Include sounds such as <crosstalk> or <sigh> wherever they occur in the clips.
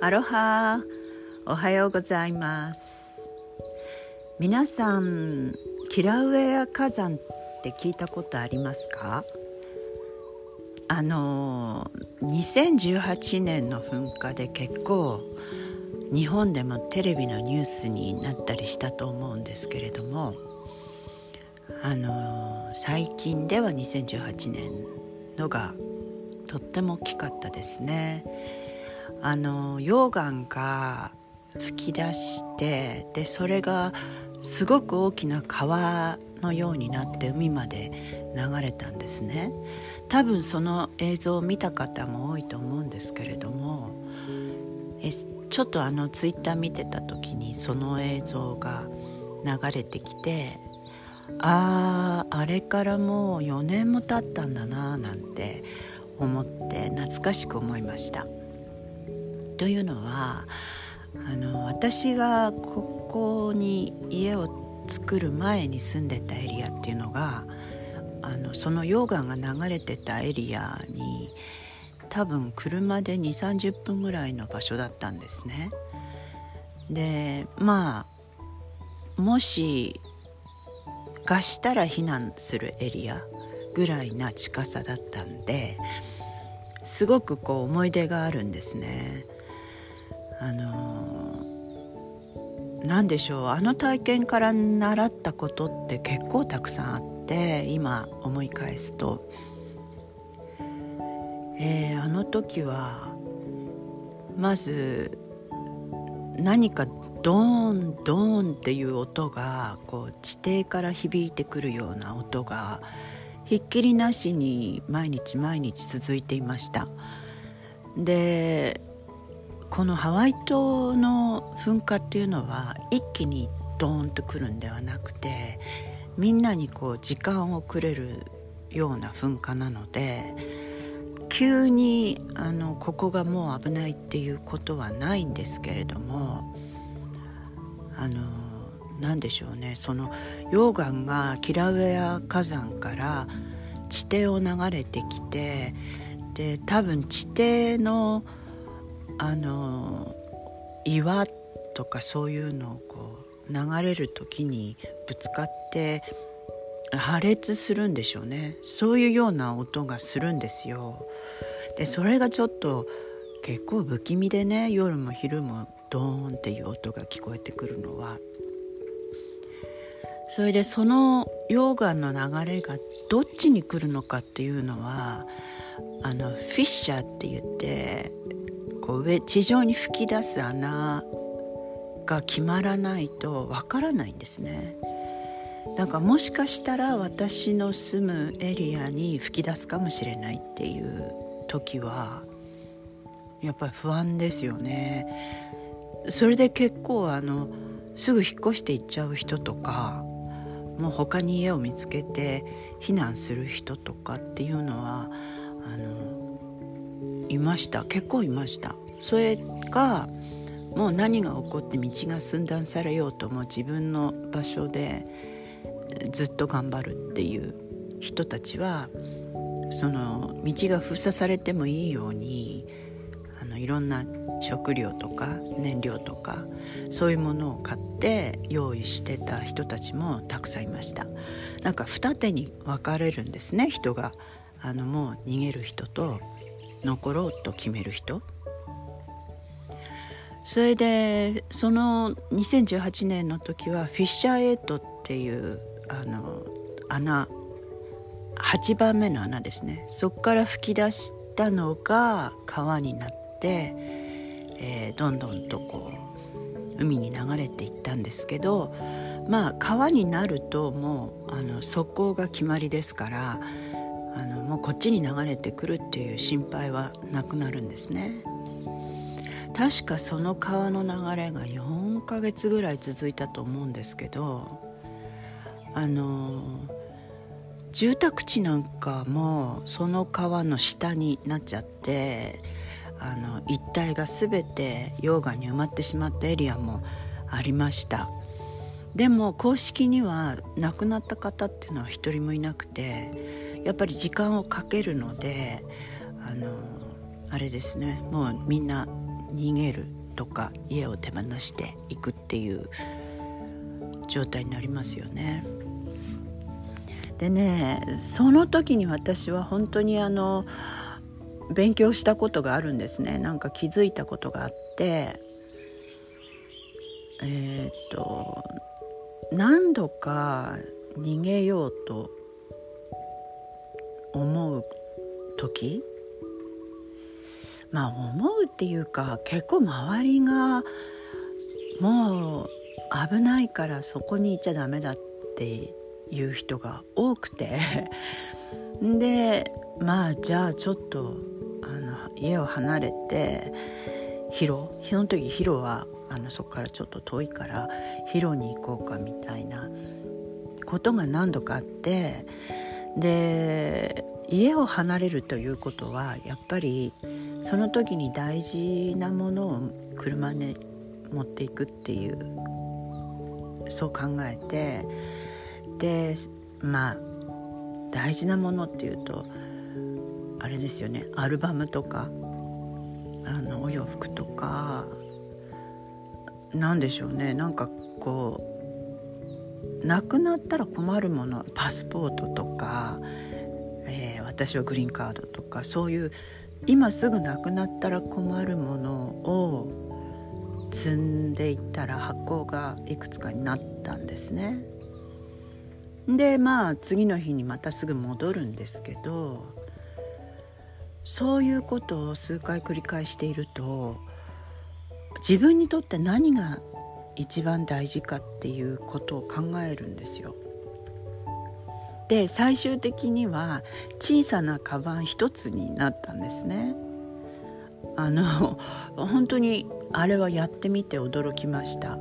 アロハ。おはようございます。皆さんキラウエア火山って聞いたことありますか？あの2018年の噴火で結構日本でもテレビのニュースになったりしたと思うんですけれどもあの最近では2018年のがとっても大きかったですね。あの溶岩が噴き出してでそれがすごく大きな川のようになって海まで流れたんですね多分その映像を見た方も多いと思うんですけれどもえちょっとあのツイッター見てた時にその映像が流れてきてあああれからもう4年も経ったんだななんて思って懐かしく思いました。というのはあの私がここに家を作る前に住んでたエリアっていうのがあのその溶岩が流れてたエリアに多分車で2 3 0分ぐらいの場所だったんですね。でまあもし貸したら避難するエリアぐらいな近さだったんですごくこう思い出があるんですね。あの何でしょう。あの体験から習ったことって結構たくさんあって今思い返すと、えー、あの時はまず何かドーンドーンっていう音がこう地底から響いてくるような音がひっきりなしに毎日毎日続いていました。でこのハワイ島の噴火っていうのは一気にドーンとくるんではなくてみんなにこう時間をくれるような噴火なので急にあのここがもう危ないっていうことはないんですけれどもあの何でしょうね。その溶岩がキラウエア火山から地底を流れてきてで多分地底のあの岩とかそういうのをこう流れる時にぶつかって破裂するんでしょうね。そういうような音がするんですよ。でそれがちょっと結構不気味でね夜も昼もドーンっていう音が聞こえてくるのは。それでその溶岩の流れがどっちに来るのかっていうのはあのフィッシャーって言ってこう上地上に噴き出す穴が決まらないとわからないんですね。だかもしかしたら私の住むエリアに吹き出すかもしれないっていう時はやっぱり不安ですよね。それで結構あのすぐ引っ越して行っちゃう人とかもう他に家を見つけて避難する人とかっていうのはあのいました。結構いました。それがもう何が起こって道が寸断されようとも自分の場所でずっと頑張るっていう人たちはその道が封鎖されてもいいようにあのいろんな食料とか燃料とかそういうものを買って用意してた人たちもたくさんいました。なんか二手に分かれるんですね人が。あのもう逃げる人と。残ろうと決める人？それでその2018年の時はフィッシャー8っていうあの穴8番目の穴ですね。そこから噴き出したのが川になって、えー、どんどんとこう海に流れていったんですけどまあ川になるともうあの速攻が決まりですからあのもうこっちに流れてくるっていう心配はなくなるんですね。確かその川の流れが4ヶ月ぐらい続いたと思うんですけどあの住宅地なんかもその川の下になっちゃってあの一帯が全て溶岩に埋まってしまったエリアもありました。でも公式には亡くなった方っていうのは一人もいなくてやっぱり時間をかけるのであのあれですね。もうみんな逃げるとか家を手放していくっていう状態になりますよね。でねその時に私は本当にあの勉強したことがあるんですね。なんか気づいたことがあって。えっ、と何度か逃げようと思う時？まあ思うっていうか結構周りがもう危ないからそこにいちゃダメだっていう人が多くて。<laughs> でまあじゃあちょっとあの家を離れて広その時広はあのそこからちょっと遠いから広に行こうかみたいなことが何度かあってで家を離れるということはやっぱりその時に大事なものを車に持っていくっていうそう考えてでまあ大事なものっていうとあれですよねアルバムとかあのお洋服とか何でしょうねなんかこうなくなったら困るものパスポートとか、えー、私はグリーンカードとかそういう今すぐなくなったら困るものを積んでいったら発行がいくつかになったんですね。でまあ次の日にまたすぐ戻るんですけどそういうことを数回繰り返していると自分にとって何が一番大事かっていうことを考えるんですよ。で最終的には小さなカバン一つになったんですね。あの本当にあれはやってみて驚きました。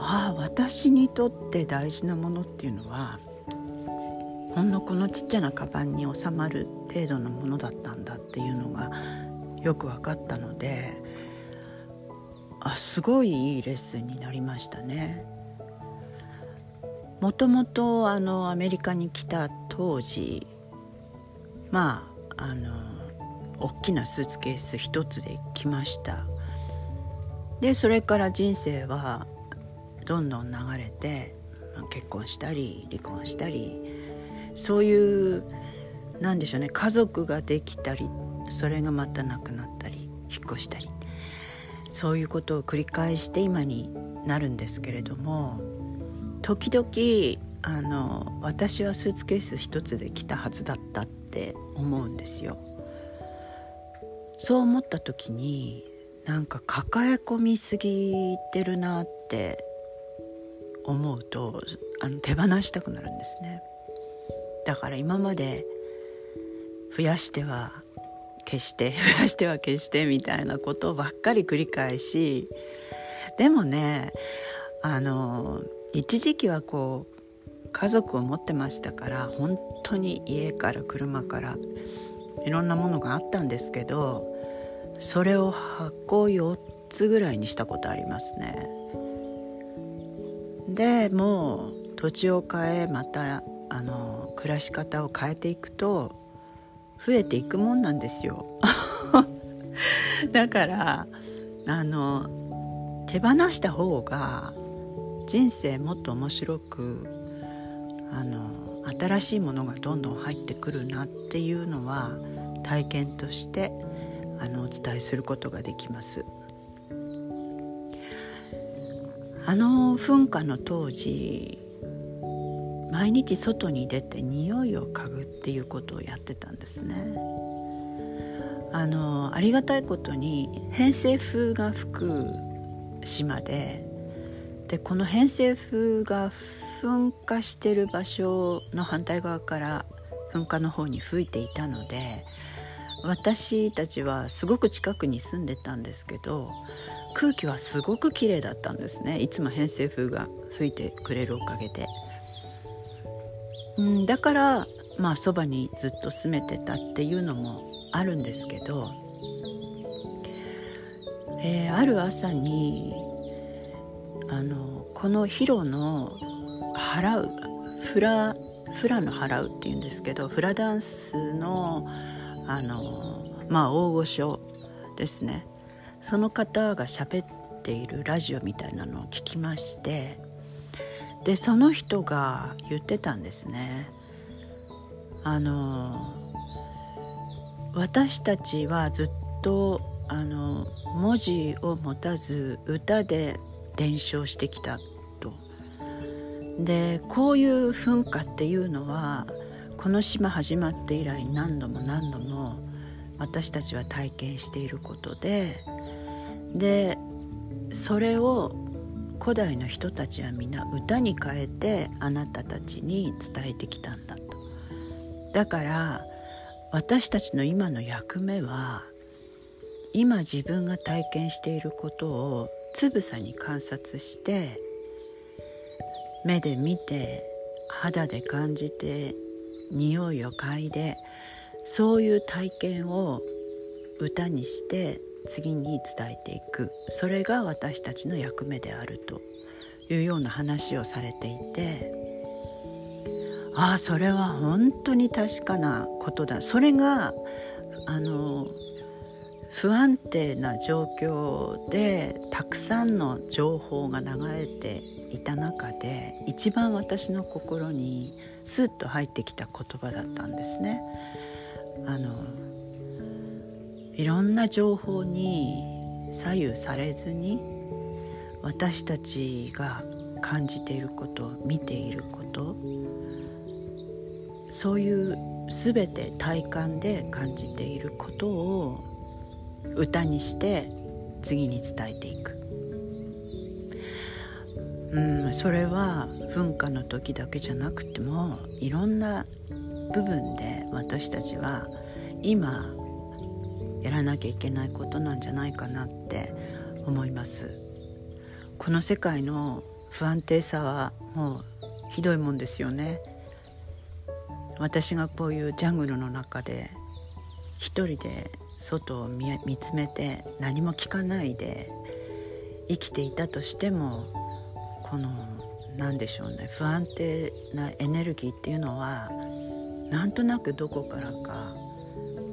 ああ私にとって大事なものっていうのはほんのこのちっちゃなカバンに収まる程度のものだったんだっていうのがよく分かったのであすごいいいレッスンになりましたね。もともとあのアメリカに来た当時まああの大きなスーツケース一つで来ましたでそれから人生はどんどん流れて結婚したり離婚したりそういうなんでしょうね家族ができたりそれがまたなくなったり引っ越したりそういうことを繰り返して今になるんですけれども時々あの私はスーツケース一つで来たはずだったって思うんですよ。そう思った時になんか抱え込みすぎてるなって思うとあの手放したくなるんですね。だから今まで増やしては消して増や <laughs> しては消してみたいなことばっかり繰り返しでもねあの一時期はこう家族を持ってましたから本当に家から車からいろんなものがあったんですけどそれを発行4つぐらいにしたことありますね。でもう土地を変えまたあの暮らし方を変えていくと増えていくもんなんですよ <laughs> だからあの手放した方が人生もっと面白くあの新しいものがどんどん入ってくるなっていうのは体験としてあのお伝えすることができます。あの噴火の当時毎日外に出て匂いを嗅ぐっていうことをやってたんですねあのありがたいことに偏西風が吹く島ででこの偏西風が噴火してる場所の反対側から噴火の方に吹いていたので私たちはすごく近くに住んでたんですけど空気はすごく綺麗だったんですねいつも偏西風が吹いてくれるおかげで。うん、だからまあそばにずっと住めてたっていうのもあるんですけど、えー、ある朝にあのこのヒロの払うフラフラの払うっていうんですけどフラダンスのあのまあ大御所ですね。その方が喋っているラジオみたいなのを聞きましてでその人が言ってたんですね。あの私たちはずっとあの文字を持たず歌で伝承してきたと。でこういう噴火っていうのはこの島始まって以来何度も何度も私たちは体験していることででそれを古代の人たちは皆歌に変えてあなたたちに伝えてきたんだと。だから私たちの今の役目は今自分が体験していることをつぶさに観察して目で見て肌で感じて匂いを嗅いでそういう体験を歌にして次に伝えていく。それが私たちの役目であると。いうような話をされていて。ああそれは本当に確かなことだ。それがあの不安定な状況でたくさんの情報が流れていた中で一番私の心にスッと入ってきた言葉だったんですね。あのいろんな情報に左右されずに私たちが感じていること見ていることそういう全て体感で感じていることを歌にして次に伝えていく、うん、それは噴火の時だけじゃなくてもいろんな部分で私たちは今やらなきゃいけないことなんじゃないかなって思います。この世界の不安定さはもうひどいもんですよね。私がこういうジャングルの中で一人で外を見つめて何も聞かないで生きていたとしてもこの何でしょうね不安定なエネルギーっていうのはなんとなくどこからか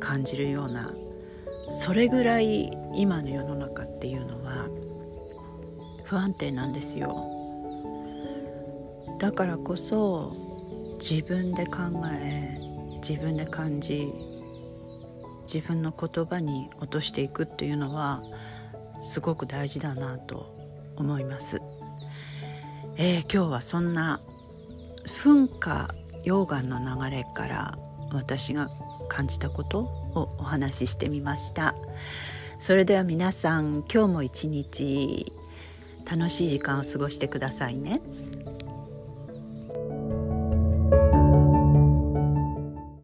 感じるようなそれぐらい今の世の中っていうのは不安定なんですよ。だからこそ自分で考え自分で感じ自分の言葉に落としていくっていうのはすごく大事だなと思います、えー、今日はそんな噴火溶岩の流れから私が感じたことをお話ししてみました。それでは皆さん今日も一日楽しい時間を過ごしてくださいね。